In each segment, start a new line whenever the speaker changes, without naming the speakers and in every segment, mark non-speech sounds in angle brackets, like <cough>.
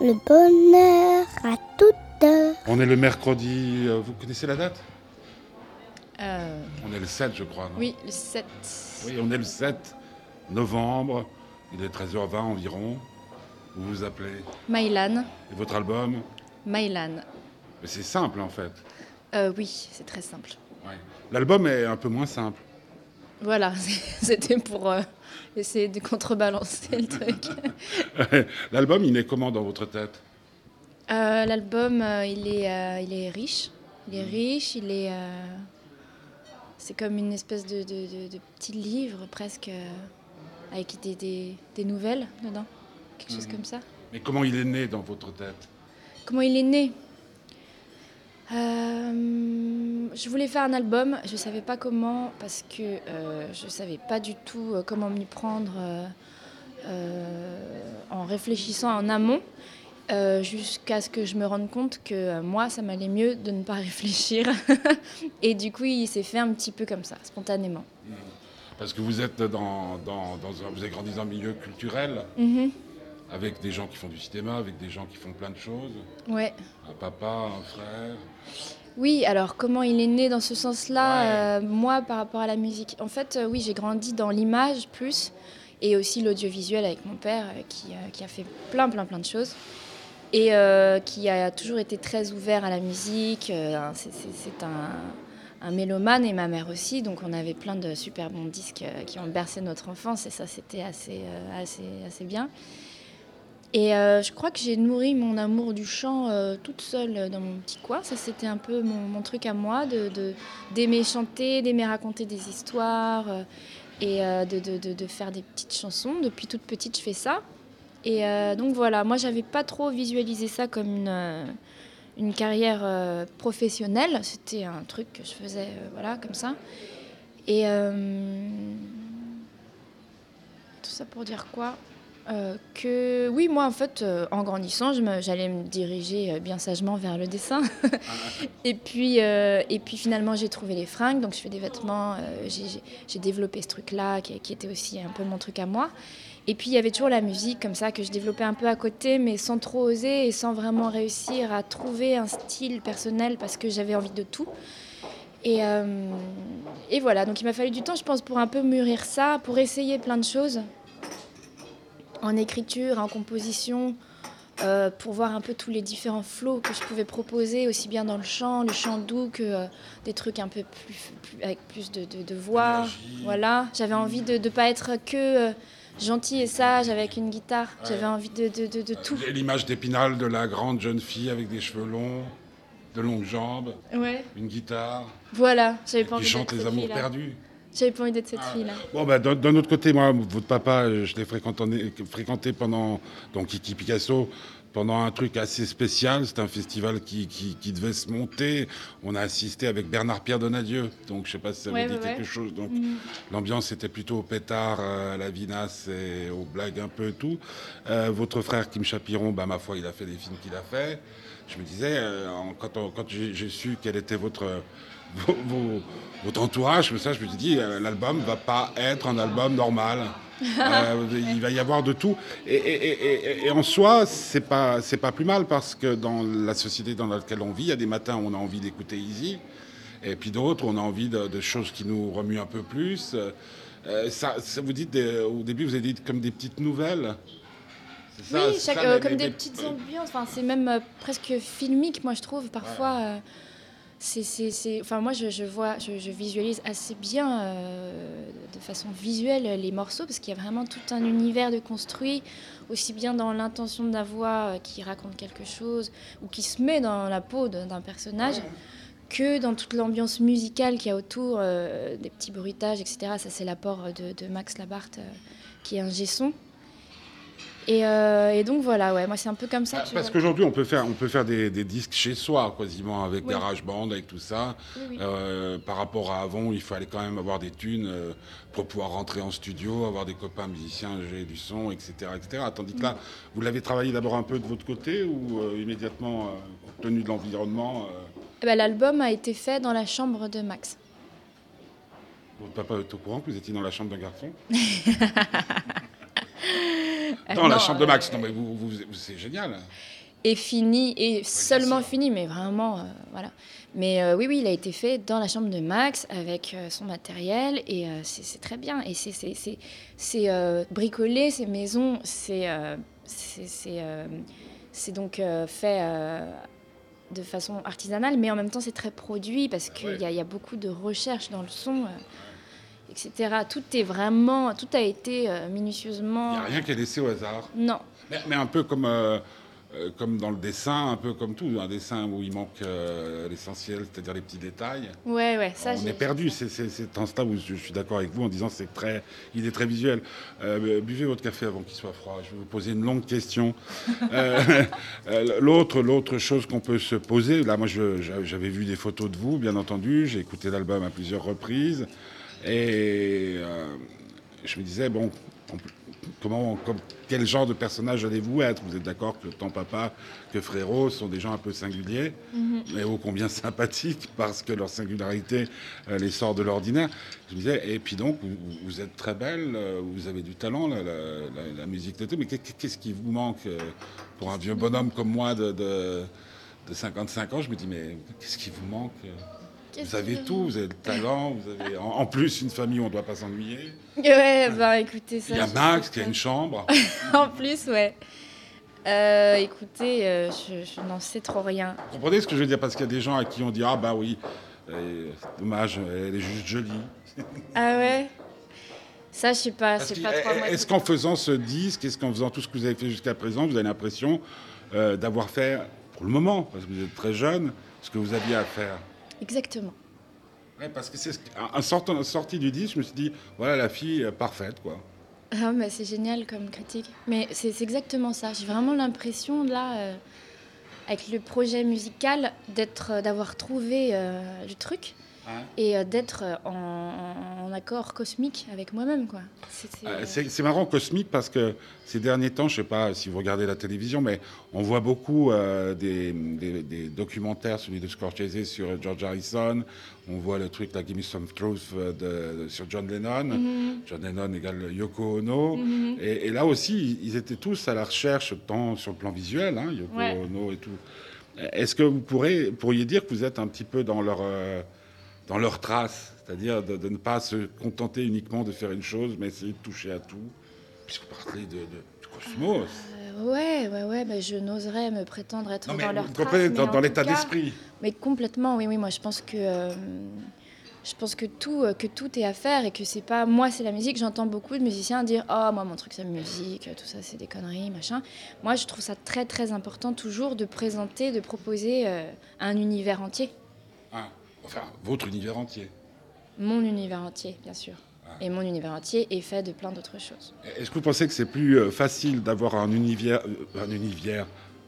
le bonheur à toute heure.
On est le mercredi, euh, vous connaissez la date
Euh,
On est le 7, je crois. non
oui, le 7.
Oui, on est le 7 novembre, il est 13h20 environ. Vous vous appelez
Mylan.
Et votre album
Mylan.
Mais C'est simple en fait.
Euh, oui, c'est très simple.
Ouais. L'album est un peu moins simple.
Voilà, <laughs> c'était pour euh, essayer de contrebalancer le truc. <laughs>
L'album, il est comment dans votre tête?
Euh, L'album, euh, il, est, il est riche. Il est riche, il est. c'est comme une espèce de, de, de- de petit livre presque avec des, des, des nouvelles dedans. Quelque chose
Mhm.
comme ça.
Mais comment il est né dans votre tête?
Comment il est né? Euh, Je voulais faire un album, je ne savais pas comment parce que euh, je ne savais pas du tout euh, comment m'y prendre euh, en réfléchissant en amont. euh, jusqu'à ce que je me rende compte que euh, moi, ça m'allait mieux de ne pas <laughs> réfléchir. Et du coup, il s'est fait un petit peu comme ça, spontanément.
Parce que vous êtes dans, dans, dans un, vous avez grandi dans un milieu culturel,
Mhm.
Avec des gens qui font du cinéma, avec des gens qui font plein de choses.
Ouais.
Un papa, un frère.
Oui, alors comment il est né dans ce sens-là,
Ouais.
euh, moi par rapport à la musique En fait, euh, oui, j'ai grandi dans l'image plus et aussi l'audiovisuel avec mon père euh, qui, qui a fait plein, plein, plein de choses et qui a toujours été très ouvert à la musique. c'est- un, un mélomane et ma mère aussi, donc on avait plein de super bons disques qui ont bercé notre enfance et ça, c'était assez, assez, assez bien. Et euh, je crois que j'ai nourri mon amour du chant euh, toute seule euh, dans mon petit coin. Ça, c'était un peu mon, truc à moi, de, d'aimer chanter, d'aimer raconter des histoires et de, de- de- de faire des petites chansons. Depuis toute petite, je fais ça. Et donc voilà, moi, j'avais pas trop visualisé ça comme une, une carrière professionnelle. C'était un truc que je faisais, voilà, comme ça. Et tout ça pour dire quoi? Euh, que oui, moi en fait, euh, en grandissant, je me- j'allais me diriger euh, bien sagement vers le dessin. <laughs> et, puis, et puis finalement, j'ai trouvé les fringues, donc je fais des vêtements. j'ai- développé ce truc-là qui, qui était aussi un peu mon truc à moi. Et puis il y avait toujours la musique comme ça que je développais un peu à côté, mais sans trop oser et sans vraiment réussir à trouver un style personnel parce que j'avais envie de tout. Et, et voilà, donc il m'a fallu du temps, je pense, pour un peu mûrir ça, pour essayer plein de choses en écriture, en composition, euh, pour voir un peu tous les différents flots que je pouvais proposer, aussi bien dans le chant, le chant doux, que euh, des trucs un peu plus, plus- avec plus de, de- de voix.
Énergie.
Voilà, j'avais envie de ne pas être que euh, gentil et sage avec une guitare. J'avais envie de, de- de- de tout.
L'image d'Épinal de la grande jeune fille avec des cheveux longs, de longues jambes,
Ouais.
une guitare,
Voilà, j'avais pas
qui
envie
chante
d'être
les amours perdus.
J'avais pas envie d'être cette
Ah.
fille-là.
Bon, bah, d'un autre côté, moi, votre papa, euh, je l'ai fréquenté, fréquenté pendant, donc Kiki Picasso, pendant un truc assez spécial. C'était un festival qui, qui, qui devait se monter. On a assisté avec Bernard-Pierre Donadieu. Donc, je sais pas si ça
Ouais,
vous dit
ouais,
quelque chose. Donc,
Mhm.
l'ambiance était plutôt au pétard, euh, à la vinasse et aux blagues un peu et tout. Euh, votre frère, Kim Chapiron, bah, ma foi, il a fait des films qu'il a fait. Je me disais, euh, quand, quand j'ai j'ai su quel était votre, vos- votre entourage, comme ça, je me suis dit, euh, l'album va pas être un album normal. Euh, il va y avoir de tout. Et, et- et- et- et en soi, c'est pas, c'est pas plus mal parce que dans la société dans laquelle on vit, il y a des matins où on a envie d'écouter Easy. Et puis d'autres, on a envie de, de choses qui nous remuent un peu plus. Euh, ça, ça vous dites, des- au début, vous avez dit comme des petites nouvelles. Ça,
Oui,
c'est
chaque-
ça,
euh,
les-
comme
les-
des
les-
petites ambiances. Enfin, c'est même presque filmique, moi, je trouve. Parfois, c'est, Enfin, moi, je, je vois, je, visualise assez bien, euh, de façon visuelle, les morceaux, parce qu'il y a vraiment tout un univers de construit, aussi bien dans l'intention de la voix euh, qui raconte quelque chose, ou qui se met dans la peau d'un personnage, que dans toute l'ambiance musicale qu'il y a autour, euh, des petits bruitages, etc. Ça, c'est l'apport de, de Max Labarthe, qui est un gesson. Et, euh, et donc voilà, ouais, moi c'est un peu comme ça.
Ah,
que
Parce qu'aujourd'hui, on peut faire, on peut faire des, des disques chez soi, quasiment, avec
Oui.
GarageBand, avec tout ça.
Oui, oui.
Euh, par rapport à avant, il fallait quand même avoir des thunes euh, pour pouvoir rentrer en studio, avoir des copains musiciens, gérer du son, etc. etc. Tandis que là,
Mm.
vous l'avez travaillé d'abord un peu de votre côté ou immédiatement, tenu de l'environnement,
Eh ben, L'album a été fait dans la chambre de Max.
votre papa est au courant que vous étiez dans la chambre d'un garçon? <laughs> Dans la
Non,
chambre de Max.
euh,
Non, mais vous, vous- vous- c'est génial.
est fini et seulement fini, mais vraiment, euh, voilà. Mais euh, oui, oui, il a été fait dans la chambre de Max avec euh, son matériel et c'est très bien. Et c'est- bricolé, ces maisons, c'est c'est- donc fait de façon artisanale, mais en même temps c'est très produit parce qu'il
ouais.
y, a- il y a beaucoup de recherche dans le son, etc. Tout est vraiment, tout a été euh,
Il
minutieusement.
n'y a rien qui est laissé au hasard.
Non,
Mais, mais un peu comme, euh, euh, comme dans le dessin, un peu comme tout. Un dessin où il manque euh, l'essentiel, c'est-à-dire les petits détails.
ouais, ouais, ça
on est perdu. C'est c'est un stade où je, je suis d'accord avec vous en disant c'est très, il est très visuel. Euh, buvez votre café avant qu'il soit froid. Je vais vous poser une longue question. <laughs> L'autre, l'autre chose qu'on peut se poser. Là, moi, j'avais vu des photos de vous, bien entendu. J'ai écouté l'album à plusieurs reprises et euh, je me disais bon. Comment, comme, quel genre de personnage allez-vous être? Vous êtes d'accord que tant papa que frérot sont des gens un peu singuliers, mais ô combien sympathiques parce que leur singularité euh, les sort de l'ordinaire. Je me disais, et puis donc, vous, vous êtes très belle, euh, vous avez du talent, la, la- la- la musique, tout, mais qu'est- qu'est-ce qui vous manque euh, pour un vieux bonhomme comme moi de, de, de 55 ans? Je me dis, mais qu'est-ce qui vous manque Vous avez tout, vous avez le talent, vous avez en, en plus une famille où on ne doit pas s'ennuyer.
Ouais, bah écoutez, ça.
Il y a Max qui a une chambre. <laughs>
en plus, ouais. Euh, écoutez, euh, je, je n'en sais trop rien.
Vous comprenez ce que je veux dire? Parce qu'il y a des gens à qui on dit Ah bah oui, euh, c'est dommage, elle est juste jolie.
Ah ouais? Ça, je sais pas, c'est trop.
Est-ce qu'en faisant ce disque, est-ce qu'en faisant tout ce que vous avez fait jusqu'à présent, vous avez l'impression euh, d'avoir fait, pour le moment, parce que vous êtes très jeune, ce que vous aviez à faire?
Exactement.
Ouais, Parce que c'est ce- en sortant, sorti du disque, je me suis dit Voilà la fille euh, parfaite, quoi.
Ah, mais c'est génial comme critique. Mais c'est exactement ça. J'ai vraiment l'impression, là, euh, avec le projet musical, d'être, euh, d'avoir trouvé euh, le truc et euh, d'être en, en accord cosmique avec moi-même, quoi. C'est-
Euh,
euh,
C'est marrant, cosmique, parce que ces derniers temps, je ne sais pas si vous regardez la télévision, mais on voit beaucoup euh, des, des- des documentaires, celui de Scorsese sur George Harrison, on voit le truc, la Give Me Some Truth de- de- sur John Lennon,
mhm,
John Lennon égale Yoko Ono,
mhm.
et, et là aussi, ils étaient tous à la recherche, tant sur le plan visuel, hein, Yoko
Ouais.
Ono et tout. Est-ce que vous pourrez, pourriez dire que vous êtes un petit peu dans leur, euh, dans leur trace, c'est-à-dire de, de ne pas se contenter uniquement de faire une chose, mais essayer de toucher à tout, puisque vous parlez de, cosmos.
Euh, ouais, ouais, ouais, bah, je n'oserais me prétendre être
non, mais
dans leur trace, mais
dans, l'état d'esprit.
Mais complètement, oui, oui. Moi, je pense que euh, je pense que tout, euh, que tout est à faire et que c'est pas moi, c'est la musique. J'entends beaucoup de musiciens dire oh moi mon truc c'est la musique, tout ça c'est des conneries, machin. Moi, je trouve ça très très important toujours de présenter, de proposer euh, un univers entier,
Hein, enfin, votre univers entier.
Mon univers entier, bien sûr.
Ah.
Et mon univers entier est fait de plein d'autres choses.
Est-ce que vous pensez que c'est plus euh, facile d'avoir un univers, euh, un univers,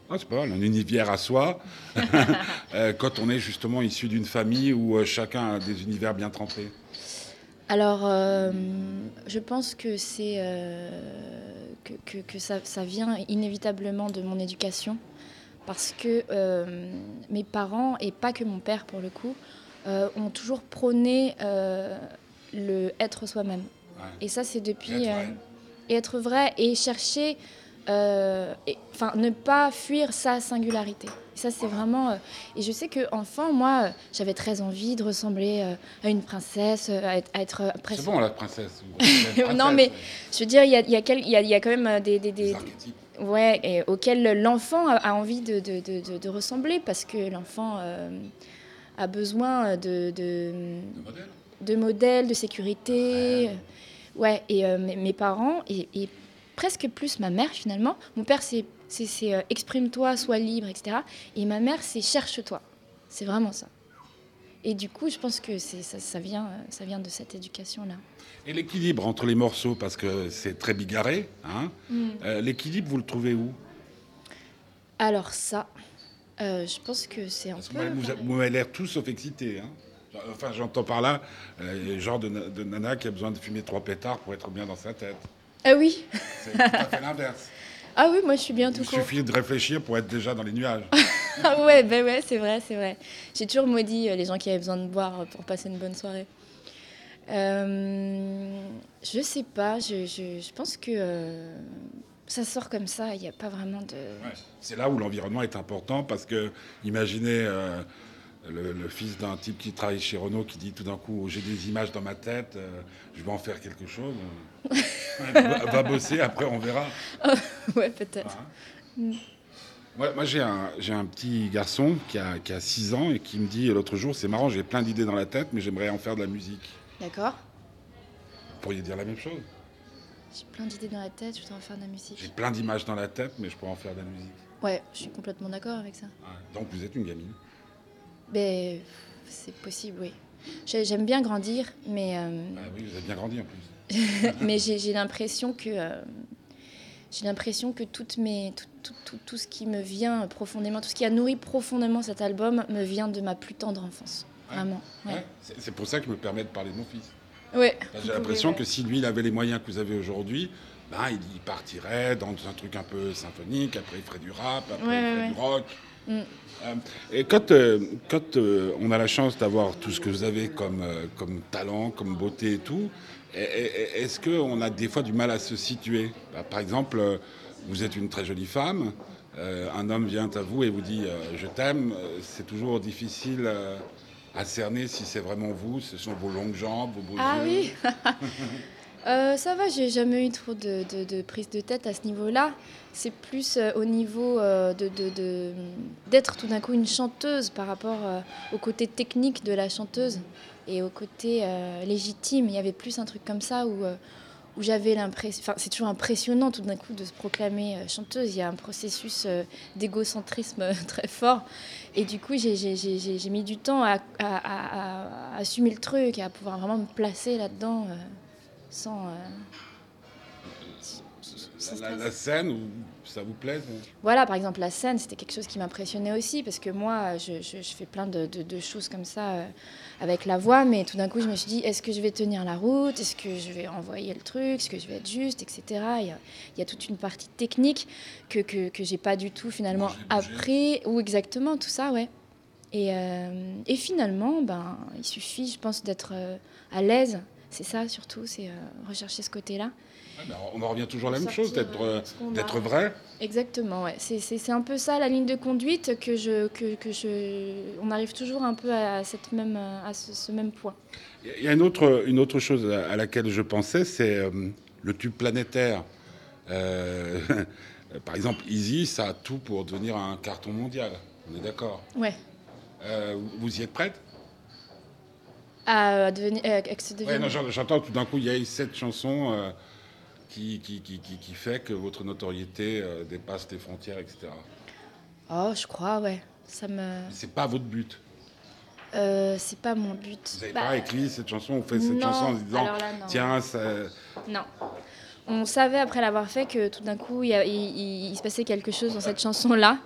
ah, c'est pas mal, un univers à soi, <laughs> <laughs> euh, quand on est justement issu d'une famille où chacun a des univers bien trempés?
Alors, euh, je pense que c'est euh, que, que- que ça, ça vient inévitablement de mon éducation, parce que euh, mes parents et pas que mon père pour le coup ont toujours prôné euh, le être soi-même.
Ouais.
Et ça, c'est depuis
Être
euh, et être vrai et chercher, euh, et- enfin, ne pas fuir sa singularité. Et ça, c'est vraiment. euh, et je sais que enfant, moi, euh, j'avais très envie de ressembler euh, à une princesse, euh, à être, à être, euh,
C'est bon, <laughs> la princesse.
Non, mais Je veux dire, il y a, y a y a- il y a quand même euh, des, des-
des
ouais, et auxquels l'enfant a, envie de, de- de- de- de ressembler parce que l'enfant euh, a besoin de, de,
de modèles.
de modèles, de sécurité. Ouais, et euh, mes, mes parents, et, et presque plus ma mère finalement. Mon père, c'est c'est- c'est, euh, exprime-toi, sois libre, etc. Et ma mère, c'est cherche-toi. C'est vraiment ça. Et du coup, je pense que c'est- ça, ça, vient, euh, ça vient de cette éducation-là.
Et l'équilibre entre les morceaux, parce que c'est très bigarré, hein, euh, l'équilibre, vous le trouvez où?
Alors ça, euh, je pense que c'est un
Parce
peu...
moi, vous m'avez l'air tous sauf excité. Hein. Enfin, j'entends par là, euh, le genre de, de nana qui a besoin de fumer trois pétards pour être bien dans sa tête.
Ah oui
C'est tout à fait l'inverse. <laughs>
Ah oui, moi je suis bien tout
Il
court.
suffit de réfléchir pour être déjà dans les nuages. <laughs>
Ah ouais, ben ouais, c'est vrai, c'est vrai. J'ai toujours maudit euh, les gens qui avaient besoin de boire euh, pour passer une bonne soirée. Euh, je sais pas, je, je- je pense que... euh, Ça sort comme ça, il n'y a pas vraiment de...
Ouais. C'est là où l'environnement est important parce que imaginez euh, le, le fils d'un type qui travaille chez Renault qui dit tout d'un coup j'ai des images dans ma tête, euh, je vais en faire quelque chose. <laughs> va, va bosser, après on verra. <laughs>
ouais, peut-être.
Hein Ouais, moi, j'ai un, j'ai un petit garçon qui a, qui a 6 ans et qui me dit l'autre jour c'est marrant, j'ai plein d'idées dans la tête, mais j'aimerais en faire de la musique.
D'accord.
Vous pourriez dire la même chose
J'ai plein d'idées dans la tête, je voudrais en faire de la musique.
J'ai plein d'images dans la tête, mais je pourrais en faire de la musique.
Ouais, je suis complètement d'accord avec ça.
Ouais. Donc vous êtes une gamine.
Mais c'est possible, oui. J'ai- J'aime bien grandir, mais, euh,
Ah oui, vous avez bien grandi en plus. <laughs>
mais j'ai l'impression que euh, j'ai l'impression que toutes mes, tout, tout, tout, tout ce qui me vient profondément, tout ce qui a nourri profondément cet album me vient de ma plus tendre enfance.
Ouais.
Vraiment. Ouais.
C'est pour ça que je me permets de parler de mon fils.
Ouais.
J'ai l'impression que si lui, il avait les moyens que vous avez aujourd'hui, ben, il partirait dans un truc un peu symphonique, après il ferait du rap, après
Ouais,
il ferait
ouais,
du rock.
Mm.
Euh, et quand, euh, quand euh, on a la chance d'avoir tout ce que vous avez comme, comme talent, comme beauté et tout, est-ce qu'on a des fois du mal à se situer? Bah, Par exemple, vous êtes une très jolie femme, un homme vient à vous et vous dit je t'aime, c'est toujours difficile à cerner si c'est vraiment vous, ce sont vos longues jambes, vos beaux
Ah
yeux.
oui <laughs> Euh, Ça va, j'ai jamais eu trop de, de, de prise de tête à ce niveau-là. C'est plus euh, au niveau euh, de, d'être tout d'un coup une chanteuse par rapport euh, au côté technique de la chanteuse et au côté légitime. Il y avait plus un truc comme ça où, où j'avais l'impression. Enfin, c'est toujours impressionnant tout d'un coup de se proclamer euh, chanteuse. Il y a un processus euh, d'égocentrisme euh, <laughs> très fort. Et du coup, j'ai, mis du temps à, assumer le truc à pouvoir vraiment me placer là-dedans sans.
La, scène, où ça vous plaît ça
Voilà, par exemple, la scène, c'était quelque chose qui m'impressionnait aussi, parce que moi, je, je- je fais plein de, de- de choses comme ça euh, avec la voix, mais tout d'un coup, je me suis dit, est-ce que je vais tenir la route? Est-ce que je vais envoyer le truc? Est-ce que je vais être juste? Etc. Il y a, il y a toute une partie technique que, que, que j'ai pas du tout finalement appris. Ou exactement, tout ça, ouais. Et, euh, et finalement, ben, il suffit, je pense, d'être euh, à l'aise. C'est ça surtout, c'est rechercher ce côté-là.
On en revient toujours à la même chose, d'être
euh,
d'être vrai.
Exactement, ouais. C'est, un peu ça la ligne de conduite que je, que, que je, on arrive toujours un peu à cette même, à ce, ce même point.
Il y a une autre, une autre chose à laquelle je pensais, c'est euh, le tube planétaire. Euh, <laughs> par exemple, Easy, ça a tout pour devenir un carton mondial. On est d'accord?
Ouais.
Euh, vous y êtes prête?
À devenir, euh, se
Ouais, J'entends tout d'un coup, il y a eu cette chanson euh, qui, qui, qui, qui, fait que votre notoriété euh, dépasse les frontières, etc.
Oh, je crois, ouais. Ça me,
C'est pas votre but.
euh, c'est pas mon but.
Vous n'avez
Bah,
pas écrit cette chanson, on fait cette
non,
chanson en se disant
là,
tiens, ça,
Non. On savait après l'avoir fait que tout d'un coup, il, y a- il- il- il se passait quelque chose dans cette chanson-là.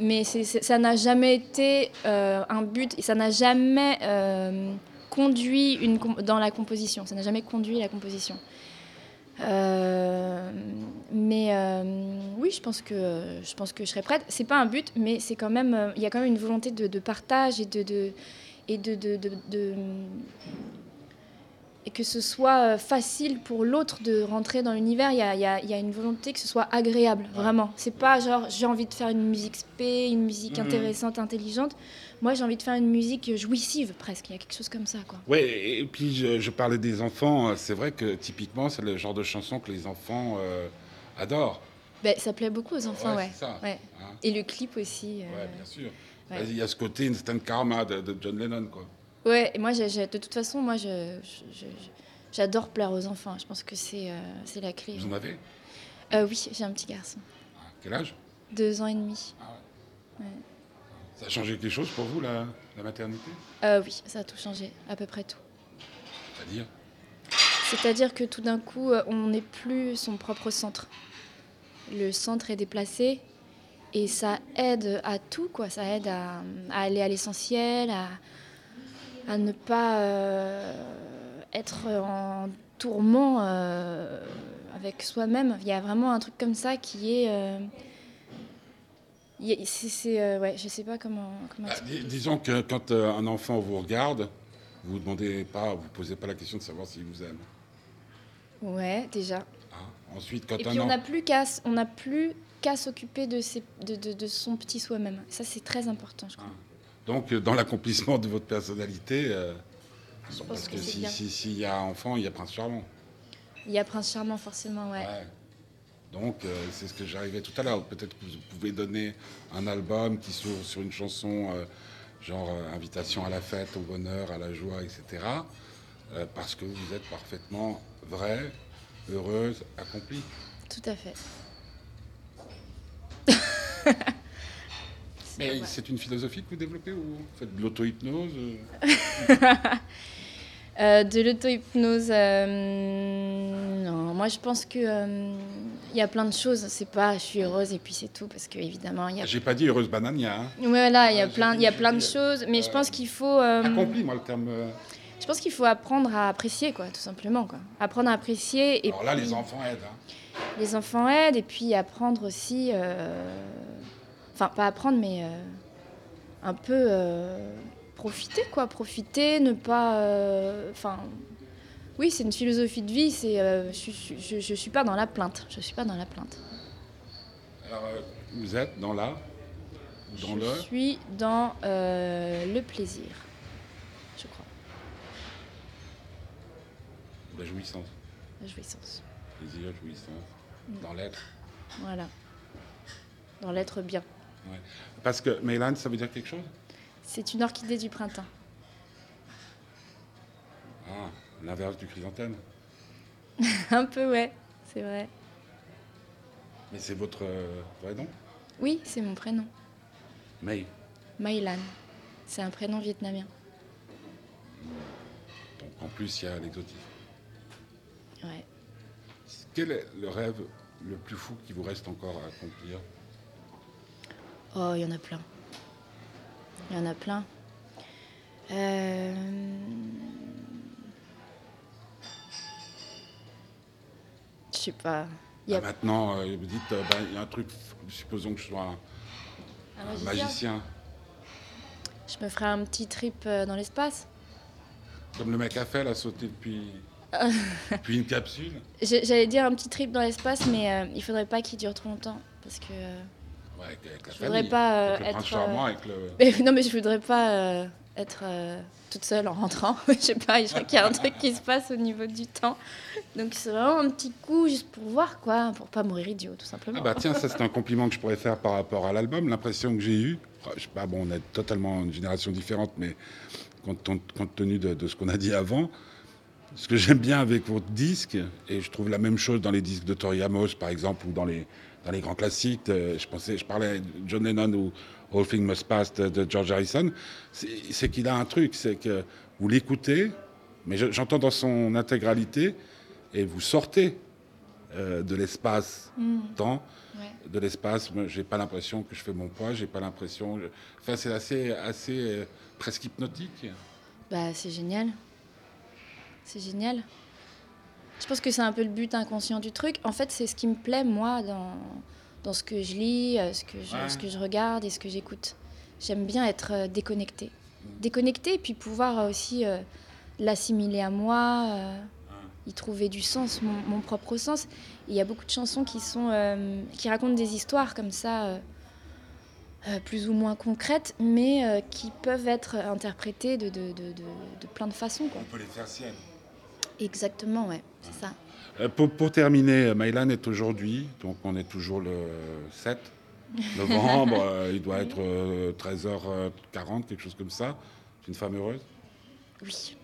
Mais c'est- ça n'a jamais été euh, un but et ça n'a jamais euh, conduit une, dans la composition. Ça n'a jamais conduit la composition. Euh, mais euh, oui, je pense, que, je pense que je serais prête. C'est pas un but, mais c'est quand même, euh, il y a quand même une volonté de, de partage et de, de et de- de- et que ce soit euh, facile pour l'autre de rentrer dans l'univers. Il y a, il y a- il y a une volonté que ce soit agréable, vraiment. C'est pas genre j'ai envie de faire une musique spé, une musique intéressante, intelligente. Moi, j'ai envie de faire une musique jouissive presque. Il y a quelque chose comme ça, quoi.
Ouais, et puis je, je parlais des enfants. euh, C'est vrai que typiquement, c'est le genre de chanson que les enfants euh, adorent.
Ben, ça plaît beaucoup aux enfants, ouais.
c'est ça.
Ouais.
Hein
Et le clip aussi. euh,
Ouais, bien sûr.
ouais.
Il y a ce côté instant karma de, de John Lennon, quoi.
Ouais, et moi, j'ai- de toute façon, moi, j'adore plaire aux enfants. Je pense que c'est euh, la clé.
Vous en avez?
Euh, oui, j'ai un petit garçon,
Ah, Quel âge?
Deux ans et demi.
Ça a changé quelque chose pour vous, la, la maternité?
Euh, oui, ça a tout changé, à peu près tout.
C'est-à-dire?
C'est-à-dire que tout d'un coup, euh, on n'est plus son propre centre. Le centre est déplacé et ça aide à tout, quoi. Ça aide à, à aller à l'essentiel, à, à ne pas euh, être en tourment euh, avec soi-même. Il y a vraiment un truc comme ça qui est. euh, c'est, euh, ouais, je sais pas comment. comment
Ah, dis- Disons que quand euh, un enfant vous regarde, vous ne demandez pas, vous posez pas la question de savoir s'il vous aime.
Ouais, déjà.
Hein Ensuite, quand
Et
un
puis on n'a plus qu'à on n'a plus qu'à s'occuper de, ses- de, de- de son petit soi-même. Ça, c'est très important, je crois.
Donc, euh, dans l'accomplissement de votre personnalité, euh, bon, parce
que
que
c'est
si- s'il y a enfant, il y a Prince Charmant.
Il y a Prince Charmant, forcément, ouais.
Ouais. Donc, euh, c'est ce que j'arrivais tout à l'heure. Peut-être que vous pouvez donner un album qui s'ouvre sur une chanson euh, genre Invitation à la fête, au bonheur, à la joie, etc. parce que vous êtes parfaitement vraie, heureuse, accomplie.
Tout à fait. <laughs>
Mais
Ouais.
c'est une philosophie que vous développez ou vous faites de l'auto-hypnose euh <laughs>
Euh, de l'auto-hypnose, euh, non. Moi, je pense que euh, il y a plein de choses. C'est pas, je suis heureuse et puis c'est tout, parce que évidemment, il y a.
J'ai pas dit heureuse banania. Hein.
Voilà, il y
Ah,
a
j'ai
plein, il y a plein de choses, mais je
euh,
pense qu'il faut. euh,
Accompli, moi, le terme. euh,
je pense qu'il faut apprendre à apprécier, quoi, tout simplement, quoi. Apprendre à apprécier. Et
Alors là,
puis-
les enfants aident. hein.
les enfants aident et puis apprendre aussi, euh, enfin pas apprendre mais euh, un peu euh, profiter quoi, profiter, ne pas, euh, enfin oui c'est une philosophie de vie, c'est je, je suis pas dans la plainte, je suis pas dans la plainte,
Alors, vous êtes dans la. Dans
je
le.
suis dans le plaisir, je crois,
La jouissance.
la jouissance,
Plaisir, jouissance.
Mm.
Dans l'être.
voilà, dans l'être bien.
Parce que Mélane, ça veut dire quelque chose?
C'est une orchidée du printemps.
Ah, l'inverse du chrysanthème. <laughs>
un peu ouais, c'est vrai.
Mais c'est votre euh, vrai nom?
Oui, c'est mon prénom.
May.
Mailan. C'est un prénom vietnamien.
Donc en plus, il y a l'exotisme.
Ouais.
Quel est le rêve le plus fou qui vous reste encore à accomplir?
Oh, il y en a plein. Il y en a plein. Euh, Je sais pas. Il y a
Bah, Maintenant, euh, vous dites, euh, ben, il y a un truc, supposons que je sois un,
un
un
magicien. Je me ferai un petit trip dans l'espace.
comme le mec a fait, là, sauter depuis, <laughs> depuis une capsule.
J'allais dire un petit trip dans l'espace, mais euh, il faudrait pas qu'il dure trop longtemps. Parce que.
Ouais, avec, avec la
Je voudrais pas, euh,
avec
être,
charmant,
euh,
avec le... <laughs>
mais non, mais je voudrais pas euh, être toute seule en rentrant. <laughs> Je sais pas, je crois qu'il y a un truc qui se passe au niveau du temps. Donc c'est vraiment un petit coup juste pour voir, quoi, pour pas mourir idiot, tout simplement.
Ah bah tiens, ça c'est un compliment que je pourrais faire par rapport à l'album. L'impression que j'ai eue, je sais pas, bon, on est totalement une génération différente, mais compte tenu de, de ce qu'on a dit avant, ce que j'aime bien avec votre disque, et je trouve la même chose dans les disques de Tori Amos, par exemple, ou dans les, dans les grands classiques, de- je, pensais, je parlais de John Lennon ou All Things Must Pass de, de George Harrison, c'est qu'il a un truc, c'est que vous l'écoutez, mais je- j'entends dans son intégralité, et vous sortez euh, de l'espace
Mm,
temps
ouais.
de l'espace. Moi, J'ai pas l'impression que je fais mon poids. J'ai pas l'impression. Enfin, c'est assez, assez euh, presque hypnotique.
Bah c'est génial. C'est génial. Je pense que c'est un peu le but inconscient du truc. En fait, c'est ce qui me plaît, moi, dans, dans ce que je lis, euh, ce que je,
Ouais.
ce que je regarde et ce que j'écoute. J'aime bien être euh, déconnectée. Déconnectée et puis pouvoir euh, aussi euh, l'assimiler à moi, euh, y trouver du sens, mon, mon propre sens. Il y a beaucoup de chansons qui, sont, euh, qui racontent des histoires comme ça, euh, plus ou moins concrètes, mais euh, qui peuvent être interprétées de, de, de, de- de plein de façons. Quoi.
On peut les faire siennes.
Exactement, ouais, c'est ça.
Euh, pour, pour terminer, Mylan est aujourd'hui, donc on est toujours le 7 novembre. <laughs> euh, il doit être euh, 13h40, quelque chose comme ça. C'est une femme heureuse?
Oui,